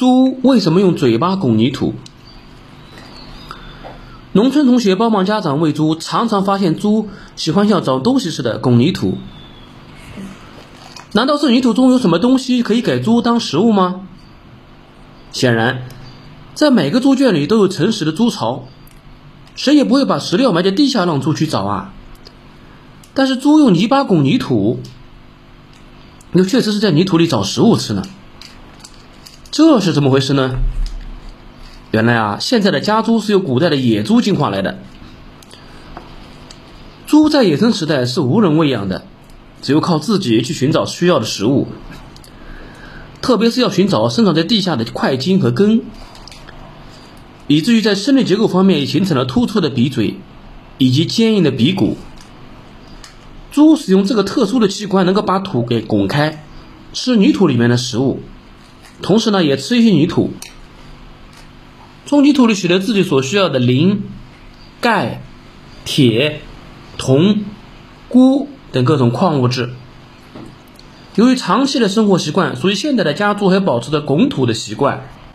猪为什么用嘴巴拱泥土？农村同学帮忙家长喂猪，常常发现猪喜欢像找东西似的拱泥土。难道这泥土中有什么东西可以给猪当食物吗？显然，在每个猪圈里都有诚实的猪槽，谁也不会把食料埋在地下让猪去找啊。但是猪用泥巴拱泥土，那确实是在泥土里找食物吃呢。这是怎么回事呢？原来啊，现在的家猪是由古代的野猪进化来的。猪在野生时代是无人喂养的，只有靠自己去寻找需要的食物，特别是要寻找生长在地下的块茎和根，以至于在生理结构方面也形成了突出的鼻嘴以及坚硬的鼻骨。猪使用这个特殊的器官，能够把土给拱开，吃泥土里面的食物，同时呢，也吃一些泥土。从泥土里取得自己所需要的磷、钙、铁、铜、钴等各种矿物质。由于长期的生活习惯，所以现在的家族还保持着拱土的习惯。